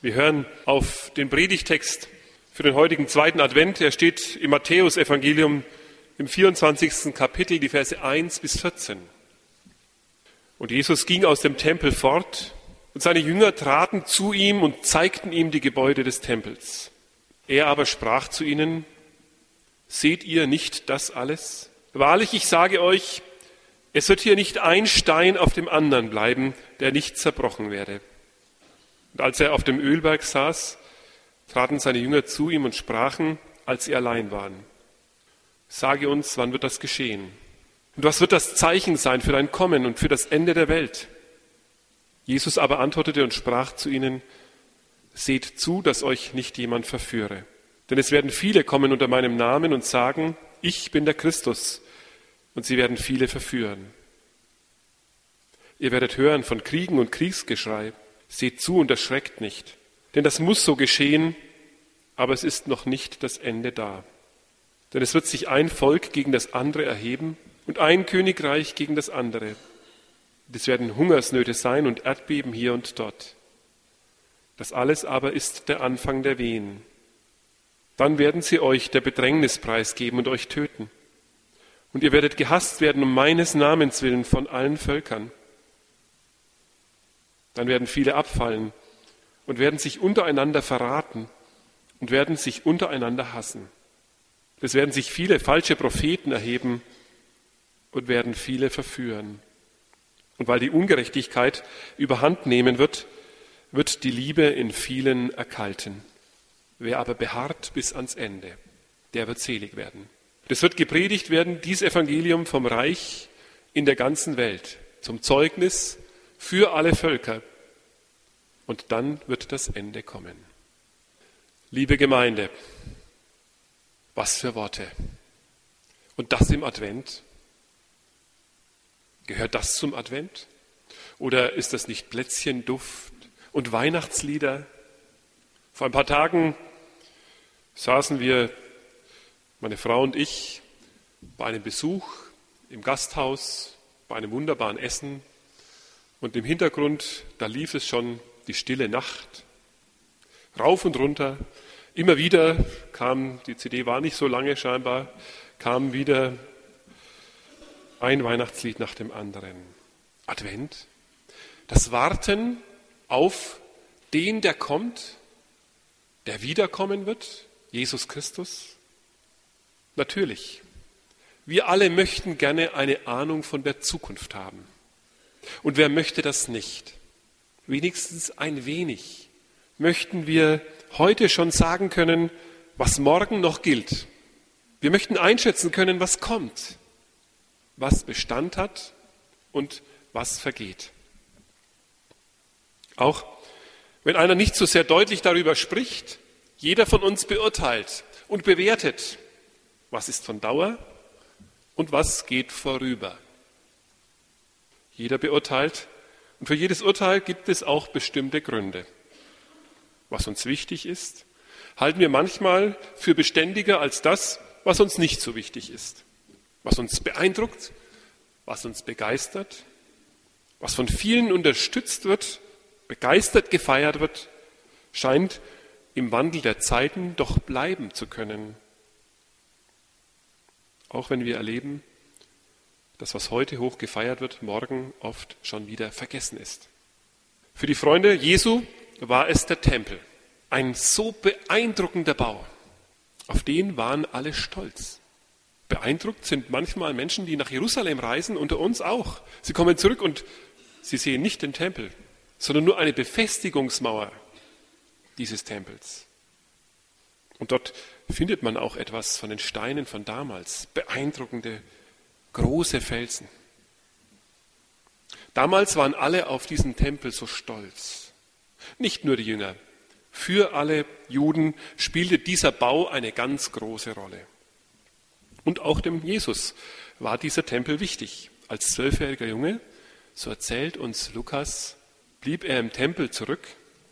Wir hören auf den Predigtext für den heutigen zweiten Advent. Er steht im Matthäusevangelium im 24. Kapitel, die Verse 1 bis 14. Und Jesus ging aus dem Tempel fort und seine Jünger traten zu ihm und zeigten ihm die Gebäude des Tempels. Er aber sprach zu ihnen, Seht ihr nicht das alles? Wahrlich, ich sage euch, es wird hier nicht ein Stein auf dem anderen bleiben, der nicht zerbrochen werde. Und als er auf dem Ölberg saß, traten seine Jünger zu ihm und sprachen, als sie allein waren. Sage uns, wann wird das geschehen? Und was wird das Zeichen sein für dein Kommen und für das Ende der Welt? Jesus aber antwortete und sprach zu ihnen, Seht zu, dass euch nicht jemand verführe. Denn es werden viele kommen unter meinem Namen und sagen, ich bin der Christus, und sie werden viele verführen. Ihr werdet hören von Kriegen und Kriegsgeschrei. Seht zu und erschreckt nicht. Denn das muss so geschehen, aber es ist noch nicht das Ende da. Denn es wird sich ein Volk gegen das andere erheben und ein Königreich gegen das andere. Es werden Hungersnöte sein und Erdbeben hier und dort. Das alles aber ist der Anfang der Wehen. Dann werden sie euch der Bedrängnispreis geben und euch töten. Und ihr werdet gehasst werden um meines Namens willen von allen Völkern. Dann werden viele abfallen und werden sich untereinander verraten und werden sich untereinander hassen. Es werden sich viele falsche Propheten erheben und werden viele verführen. Und weil die Ungerechtigkeit überhand nehmen wird, wird die Liebe in vielen erkalten. Wer aber beharrt bis ans Ende, der wird selig werden. Es wird gepredigt werden, dies Evangelium vom Reich in der ganzen Welt, zum Zeugnis für alle Völker. Und dann wird das Ende kommen. Liebe Gemeinde, was für Worte. Und das im Advent. Gehört das zum Advent? Oder ist das nicht Plätzchenduft und Weihnachtslieder? Vor ein paar Tagen saßen wir, meine Frau und ich, bei einem Besuch im Gasthaus, bei einem wunderbaren Essen und im Hintergrund, da lief es schon die stille Nacht, rauf und runter. Immer wieder kam, die CD war nicht so lange scheinbar, kam wieder ein Weihnachtslied nach dem anderen. Advent, das Warten auf den, der kommt, der wiederkommen wird, Jesus Christus. Natürlich, wir alle möchten gerne eine Ahnung von der Zukunft haben. Und wer möchte das nicht? Wenigstens ein wenig möchten wir heute schon sagen können, was morgen noch gilt. Wir möchten einschätzen können, was kommt, was Bestand hat und was vergeht. Auch wenn einer nicht so sehr deutlich darüber spricht, jeder von uns beurteilt und bewertet, was ist von Dauer und was geht vorüber. Jeder beurteilt und für jedes Urteil gibt es auch bestimmte Gründe. Was uns wichtig ist, halten wir manchmal für beständiger als das, was uns nicht so wichtig ist. Was uns beeindruckt, was uns begeistert, was von vielen unterstützt wird, begeistert gefeiert wird, scheint im Wandel der Zeiten doch bleiben zu können. Auch wenn wir erleben, dass was heute hoch gefeiert wird, morgen oft schon wieder vergessen ist. Für die Freunde Jesu war es der Tempel, ein so beeindruckender Bau. Auf den waren alle stolz. Beeindruckt sind manchmal Menschen, die nach Jerusalem reisen, unter uns auch. Sie kommen zurück und sie sehen nicht den Tempel, sondern nur eine Befestigungsmauer dieses Tempels. Und dort findet man auch etwas von den Steinen von damals, beeindruckende große Felsen. Damals waren alle auf diesen Tempel so stolz. Nicht nur die Jünger. Für alle Juden spielte dieser Bau eine ganz große Rolle. Und auch dem Jesus war dieser Tempel wichtig. Als zwölfjähriger Junge, so erzählt uns Lukas, blieb er im Tempel zurück,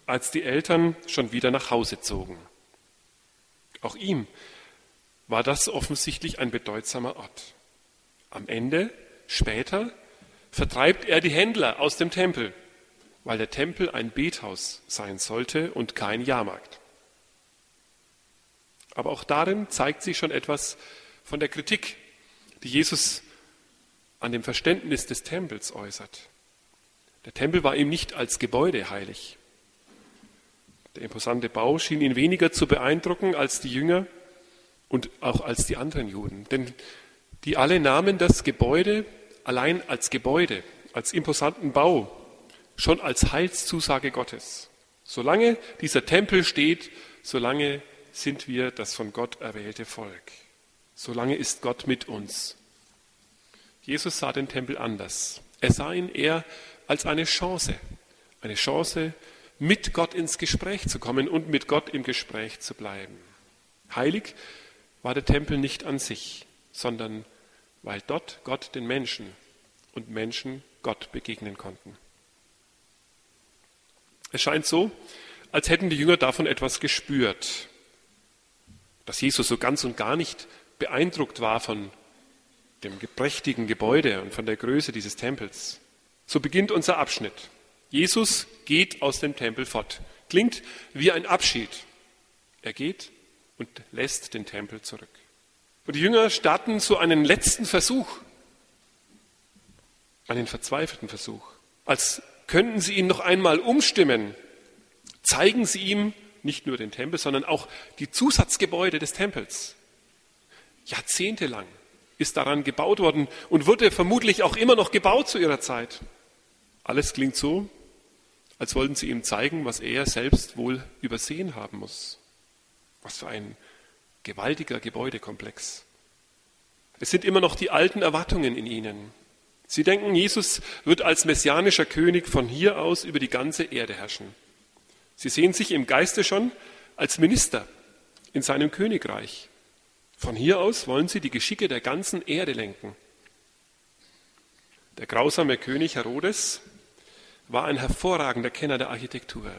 als die Eltern schon wieder nach Hause zogen. Auch ihm war das offensichtlich ein bedeutsamer Ort. Am Ende, später, vertreibt er die Händler aus dem Tempel weil der Tempel ein Bethaus sein sollte und kein Jahrmarkt. Aber auch darin zeigt sich schon etwas von der Kritik, die Jesus an dem Verständnis des Tempels äußert. Der Tempel war ihm nicht als Gebäude heilig. Der imposante Bau schien ihn weniger zu beeindrucken als die Jünger und auch als die anderen Juden. Denn die alle nahmen das Gebäude allein als Gebäude, als imposanten Bau, schon als Heilszusage Gottes. Solange dieser Tempel steht, solange sind wir das von Gott erwählte Volk. Solange ist Gott mit uns. Jesus sah den Tempel anders. Er sah ihn eher als eine Chance, eine Chance, mit Gott ins Gespräch zu kommen und mit Gott im Gespräch zu bleiben. Heilig war der Tempel nicht an sich, sondern weil dort Gott den Menschen und Menschen Gott begegnen konnten. Es scheint so, als hätten die Jünger davon etwas gespürt, dass Jesus so ganz und gar nicht beeindruckt war von dem prächtigen Gebäude und von der Größe dieses Tempels. So beginnt unser Abschnitt. Jesus geht aus dem Tempel fort. Klingt wie ein Abschied. Er geht und lässt den Tempel zurück. Und die Jünger starten so einen letzten Versuch, einen verzweifelten Versuch. Als könnten sie ihn noch einmal umstimmen, zeigen sie ihm nicht nur den Tempel, sondern auch die Zusatzgebäude des Tempels. Jahrzehntelang ist daran gebaut worden und wurde vermutlich auch immer noch gebaut zu ihrer Zeit. Alles klingt so, als wollten sie ihm zeigen, was er selbst wohl übersehen haben muss. Was für ein gewaltiger Gebäudekomplex. Es sind immer noch die alten Erwartungen in ihnen. Sie denken, Jesus wird als messianischer König von hier aus über die ganze Erde herrschen. Sie sehen sich im Geiste schon als Minister in seinem Königreich. Von hier aus wollen sie die Geschicke der ganzen Erde lenken. Der grausame König Herodes war ein hervorragender Kenner der Architektur.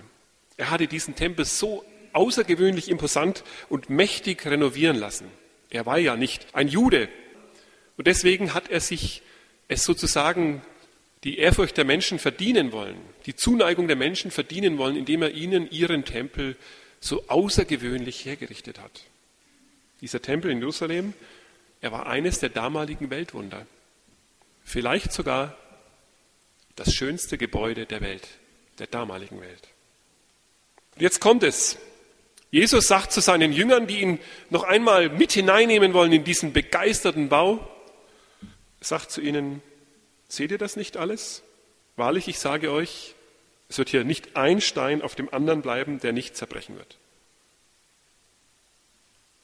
Er hatte diesen Tempel so außergewöhnlich imposant und mächtig renovieren lassen. Er war ja nicht ein Jude. Und deswegen hat er sich es sozusagen die Ehrfurcht der Menschen verdienen wollen, die Zuneigung der Menschen verdienen wollen, indem er ihnen ihren Tempel so außergewöhnlich hergerichtet hat. Dieser Tempel in Jerusalem, er war eines der damaligen Weltwunder. Vielleicht sogar das schönste Gebäude der Welt, der damaligen Welt. Und jetzt kommt es. Jesus sagt zu seinen Jüngern, die ihn noch einmal mit hineinnehmen wollen in diesen begeisterten Bau, sagt zu ihnen, seht ihr das nicht alles? Wahrlich, ich sage euch, es wird hier nicht ein Stein auf dem anderen bleiben, der nicht zerbrechen wird.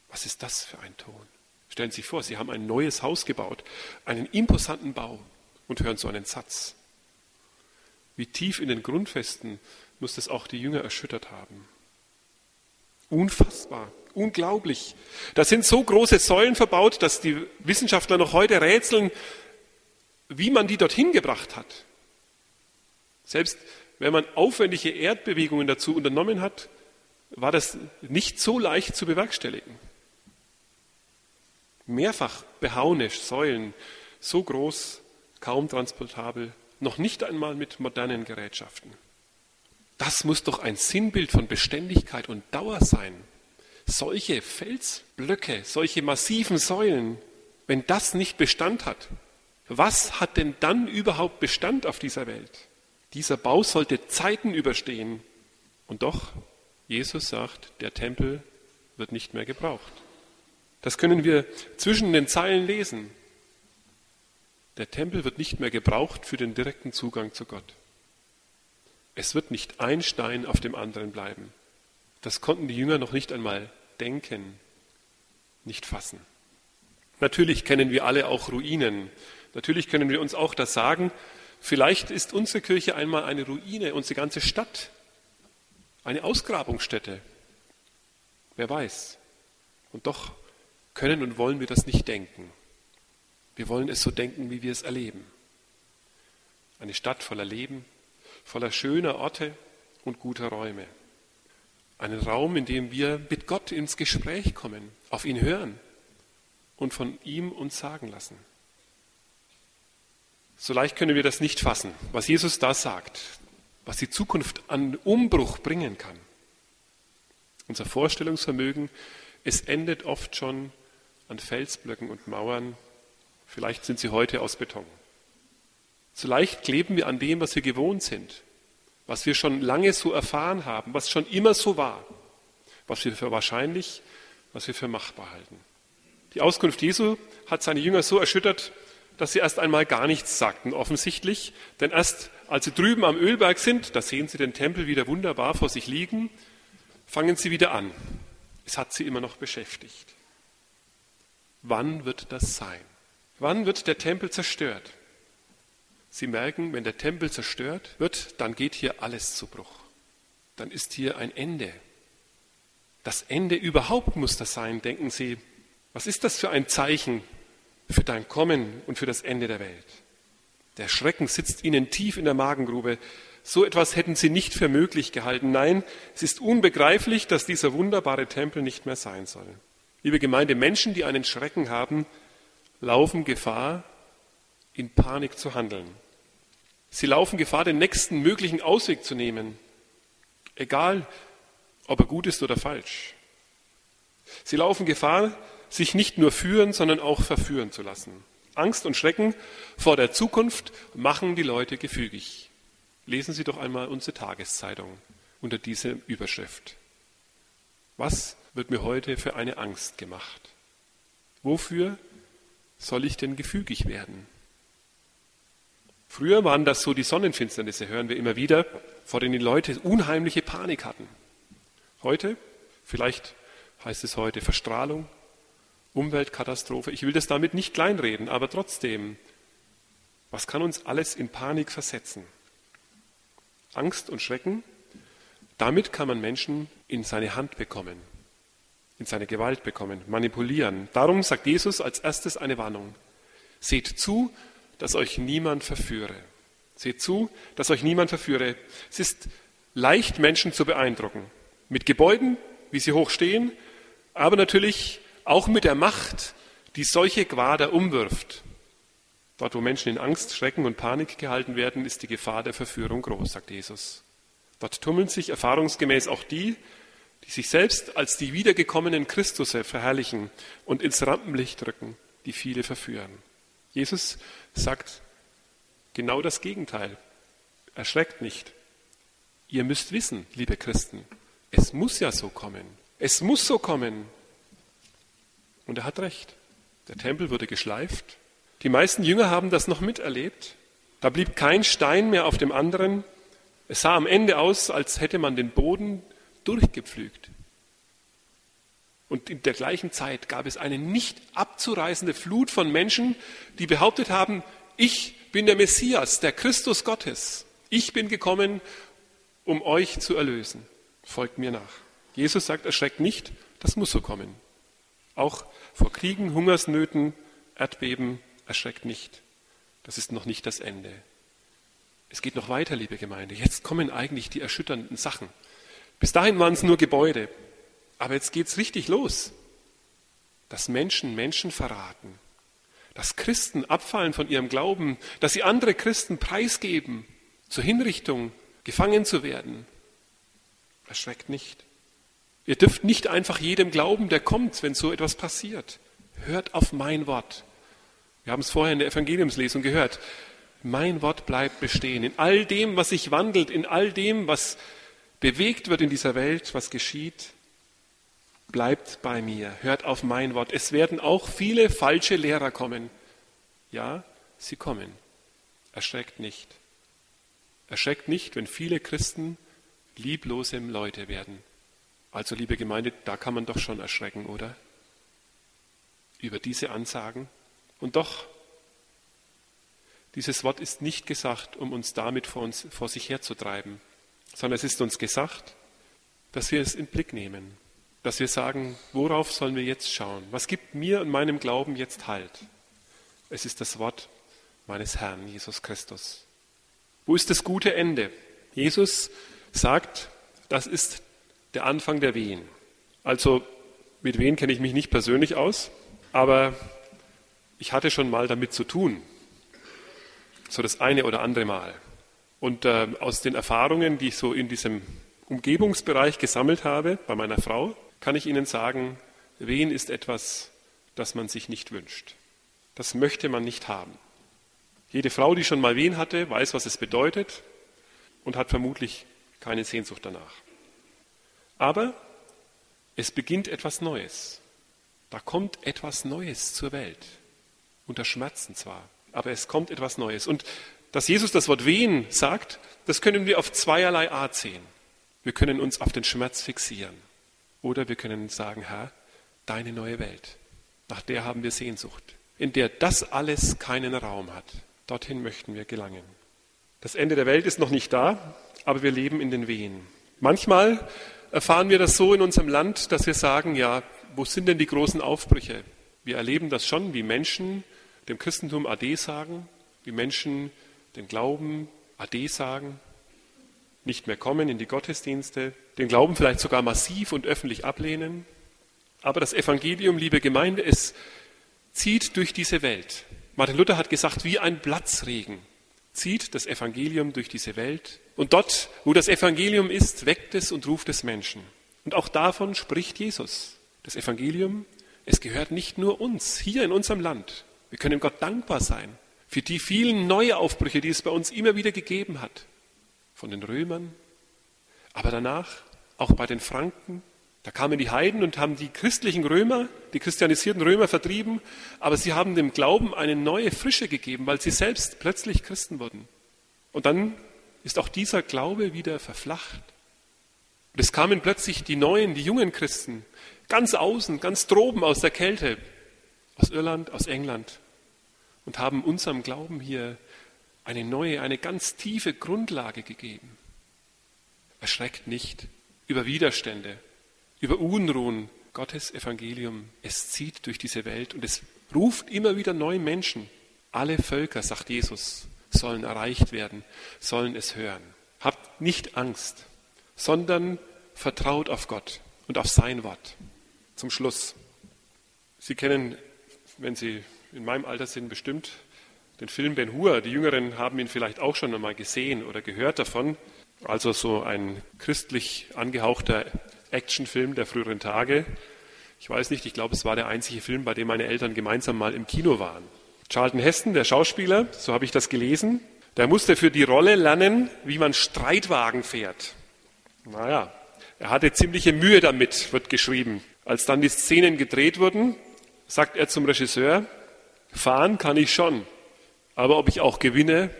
Was ist das für ein Ton? Stellen Sie sich vor, Sie haben ein neues Haus gebaut, einen imposanten Bau und hören so einen Satz. Wie tief in den Grundfesten muss das auch die Jünger erschüttert haben. Unfassbar, unglaublich. Da sind so große Säulen verbaut, dass die Wissenschaftler noch heute rätseln, wie man die dorthin gebracht hat. Selbst wenn man aufwendige Erdbewegungen dazu unternommen hat, war das nicht so leicht zu bewerkstelligen. Mehrfach behauene Säulen, so groß, kaum transportabel, noch nicht einmal mit modernen Gerätschaften. Das muss doch ein Sinnbild von Beständigkeit und Dauer sein. Solche Felsblöcke, solche massiven Säulen, wenn das nicht Bestand hat, was hat denn dann überhaupt Bestand auf dieser Welt? Dieser Bau sollte Zeiten überstehen. Und doch, Jesus sagt, der Tempel wird nicht mehr gebraucht. Das können wir zwischen den Zeilen lesen. Der Tempel wird nicht mehr gebraucht für den direkten Zugang zu Gott. Es wird nicht ein Stein auf dem anderen bleiben. Das konnten die Jünger noch nicht einmal denken, nicht fassen. Natürlich kennen wir alle auch Ruinen. Natürlich können wir uns auch das sagen. Vielleicht ist unsere Kirche einmal eine Ruine, unsere ganze Stadt, eine Ausgrabungsstätte. Wer weiß. Und doch können und wollen wir das nicht denken. Wir wollen es so denken, wie wir es erleben. Eine Stadt voller Leben, voller schöner Orte und guter Räume. Einen Raum, in dem wir mit Gott ins Gespräch kommen, auf ihn hören und von ihm uns sagen lassen. So leicht können wir das nicht fassen, was Jesus da sagt. was die Zukunft an Umbruch bringen kann. Unser Vorstellungsvermögen, es endet oft schon an Felsblöcken und Mauern. Vielleicht sind sie heute aus Beton. So leicht kleben wir an dem, was wir gewohnt sind, was wir schon lange so erfahren haben, was schon immer so war, was wir für wahrscheinlich, was wir für machbar halten. Die Auskunft Jesu hat seine Jünger so erschüttert, dass sie erst einmal gar nichts sagten, offensichtlich. Denn erst als sie drüben am Ölberg sind, da sehen sie den Tempel wieder wunderbar vor sich liegen, fangen sie wieder an. Es hat sie immer noch beschäftigt. Wann wird das sein? Wann wird der Tempel zerstört? Sie merken, wenn der Tempel zerstört wird, dann geht hier alles zu Bruch. Dann ist hier ein Ende. Das Ende überhaupt muss das sein, denken Sie. Was ist das für ein Zeichen für dein Kommen und für das Ende der Welt? Der Schrecken sitzt Ihnen tief in der Magengrube. So etwas hätten Sie nicht für möglich gehalten. Nein, es ist unbegreiflich, dass dieser wunderbare Tempel nicht mehr sein soll. Liebe Gemeinde, Menschen, die einen Schrecken haben, laufen Gefahr, in Panik zu handeln. Sie laufen Gefahr, den nächsten möglichen Ausweg zu nehmen, egal ob er gut ist oder falsch. Sie laufen Gefahr, sich nicht nur führen, sondern auch verführen zu lassen. Angst und Schrecken vor der Zukunft machen die Leute gefügig. Lesen Sie doch einmal unsere Tageszeitung unter dieser Überschrift. Was wird mir heute für eine Angst gemacht? Wofür soll ich denn gefügig werden? Früher waren das so die Sonnenfinsternisse, hören wir immer wieder, vor denen die Leute unheimliche Panik hatten. Heute, vielleicht heißt es heute Verstrahlung, Umweltkatastrophe. Ich will das damit nicht kleinreden, aber trotzdem, was kann uns alles in Panik versetzen? Angst und Schrecken, damit kann man Menschen in seine Hand bekommen, in seine Gewalt bekommen, manipulieren. Darum sagt Jesus als erstes eine Warnung. Seht zu, dass euch niemand verführe. Seht zu, dass euch niemand verführe. Es ist leicht, Menschen zu beeindrucken. Mit Gebäuden, wie sie hoch stehen, aber natürlich auch mit der Macht, die solche Quader umwirft. Dort, wo Menschen in Angst, Schrecken und Panik gehalten werden, ist die Gefahr der Verführung groß, sagt Jesus. Dort tummeln sich erfahrungsgemäß auch die, die sich selbst als die wiedergekommenen Christusse verherrlichen und ins Rampenlicht drücken, die viele verführen. Jesus sagt genau das Gegenteil. Erschreckt nicht. Ihr müsst wissen, liebe Christen, es muss ja so kommen. Es muss so kommen. Und er hat recht. Der Tempel wurde geschleift. Die meisten Jünger haben das noch miterlebt. Da blieb kein Stein mehr auf dem anderen. Es sah am Ende aus, als hätte man den Boden durchgepflügt. Und in der gleichen Zeit gab es eine nicht abzureißende Flut von Menschen, die behauptet haben, ich bin der Messias, der Christus Gottes. Ich bin gekommen, um euch zu erlösen. Folgt mir nach. Jesus sagt, erschreckt nicht, das muss so kommen. Auch vor Kriegen, Hungersnöten, Erdbeben, erschreckt nicht. Das ist noch nicht das Ende. Es geht noch weiter, liebe Gemeinde. Jetzt kommen eigentlich die erschütternden Sachen. Bis dahin waren es nur Gebäude. Aber jetzt geht es richtig los. Dass Menschen Menschen verraten. Dass Christen abfallen von ihrem Glauben. Dass sie andere Christen preisgeben. Zur Hinrichtung, gefangen zu werden. Erschreckt nicht. Ihr dürft nicht einfach jedem glauben, der kommt, wenn so etwas passiert. Hört auf mein Wort. Wir haben es vorher in der Evangeliumslesung gehört. Mein Wort bleibt bestehen. In all dem, was sich wandelt, in all dem, was bewegt wird in dieser Welt, was geschieht, bleibt bei mir. Hört auf mein Wort. Es werden auch viele falsche Lehrer kommen. Ja, sie kommen. Erschreckt nicht. Erschreckt nicht, wenn viele Christen lieblose Leute werden. Also, liebe Gemeinde, da kann man doch schon erschrecken, oder? Über diese Ansagen. Und doch, dieses Wort ist nicht gesagt, um uns damit vor, uns, vor sich herzutreiben, sondern es ist uns gesagt, dass wir es in Blick nehmen, dass wir sagen, worauf sollen wir jetzt schauen? Was gibt mir und meinem Glauben jetzt Halt? Es ist das Wort meines Herrn Jesus Christus. Wo ist das gute Ende? Jesus sagt, das ist der Anfang der Wehen. Also mit Wehen kenne ich mich nicht persönlich aus, aber ich hatte schon mal damit zu tun. So das eine oder andere Mal. Und äh, aus den Erfahrungen, die ich so in diesem Umgebungsbereich gesammelt habe, bei meiner Frau, kann ich Ihnen sagen, Wehen ist etwas, das man sich nicht wünscht. Das möchte man nicht haben. Jede Frau, die schon mal Wehen hatte, weiß, was es bedeutet und hat vermutlich keine Sehnsucht danach. Aber es beginnt etwas Neues. Da kommt etwas Neues zur Welt. Unter Schmerzen zwar, aber es kommt etwas Neues. Und dass Jesus das Wort Wehen sagt, das können wir auf zweierlei Art sehen. Wir können uns auf den Schmerz fixieren oder wir können sagen, Herr, deine neue Welt, nach der haben wir Sehnsucht, in der das alles keinen Raum hat. Dorthin möchten wir gelangen. Das Ende der Welt ist noch nicht da, aber wir leben in den Wehen. Manchmal erfahren wir das so in unserem Land, dass wir sagen, ja, wo sind denn die großen Aufbrüche? Wir erleben das schon, wie Menschen dem Christentum Ade sagen, wie Menschen den Glauben Ade sagen, nicht mehr kommen in die Gottesdienste, den Glauben vielleicht sogar massiv und öffentlich ablehnen. Aber das Evangelium, liebe Gemeinde, es zieht durch diese Welt. Martin Luther hat gesagt, wie ein Platzregen zieht das Evangelium durch diese Welt. Und dort, wo das Evangelium ist, weckt es und ruft es Menschen. Und auch davon spricht Jesus. Das Evangelium, es gehört nicht nur uns, hier in unserem Land. Wir können Gott dankbar sein für die vielen Neuaufbrüche, die es bei uns immer wieder gegeben hat von den Römern, aber danach auch bei den Franken. Da kamen die Heiden und haben die christlichen Römer, die christianisierten Römer vertrieben, aber sie haben dem Glauben eine neue Frische gegeben, weil sie selbst plötzlich Christen wurden. Und dann ist auch dieser Glaube wieder verflacht. Und es kamen plötzlich die neuen, die jungen Christen, ganz außen, ganz droben aus der Kälte, aus Irland, aus England, und haben unserem Glauben hier eine neue, eine ganz tiefe Grundlage gegeben. Erschreckt nicht über Widerstände, über Unruhen. Gottes Evangelium, es zieht durch diese Welt und es ruft immer wieder neue Menschen. Alle Völker, sagt Jesus, sollen erreicht werden, sollen es hören. Habt nicht Angst, sondern vertraut auf Gott und auf sein Wort. Zum Schluss. Sie kennen, wenn Sie in meinem Alter sind, bestimmt den Film Ben Hur. Die Jüngeren haben ihn vielleicht auch schon einmal gesehen oder gehört davon. Also so ein christlich angehauchter Actionfilm der früheren Tage. Ich weiß nicht, ich glaube, es war der einzige Film, bei dem meine Eltern gemeinsam mal im Kino waren. Charlton Heston, der Schauspieler, so habe ich das gelesen, der musste für die Rolle lernen, wie man Streitwagen fährt. Naja, er hatte ziemliche Mühe damit, wird geschrieben. Als dann die Szenen gedreht wurden, sagt er zum Regisseur, fahren kann ich schon, aber ob ich auch gewinne,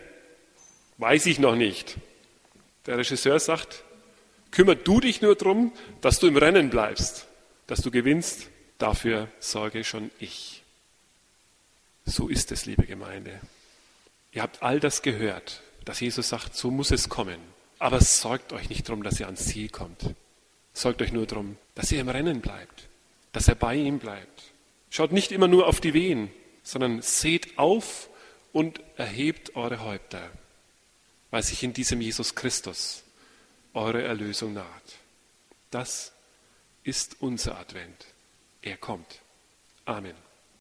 weiß ich noch nicht. Der Regisseur sagt, kümmere du dich nur darum, dass du im Rennen bleibst, dass du gewinnst, dafür sorge schon ich. So ist es, liebe Gemeinde. Ihr habt all das gehört, dass Jesus sagt, so muss es kommen. Aber sorgt euch nicht darum, dass ihr ans Ziel kommt. Sorgt euch nur darum, dass ihr im Rennen bleibt, dass er bei ihm bleibt. Schaut nicht immer nur auf die Wehen, sondern seht auf und erhebt eure Häupter, weil sich in diesem Jesus Christus eure Erlösung naht. Das ist unser Advent. Er kommt. Amen.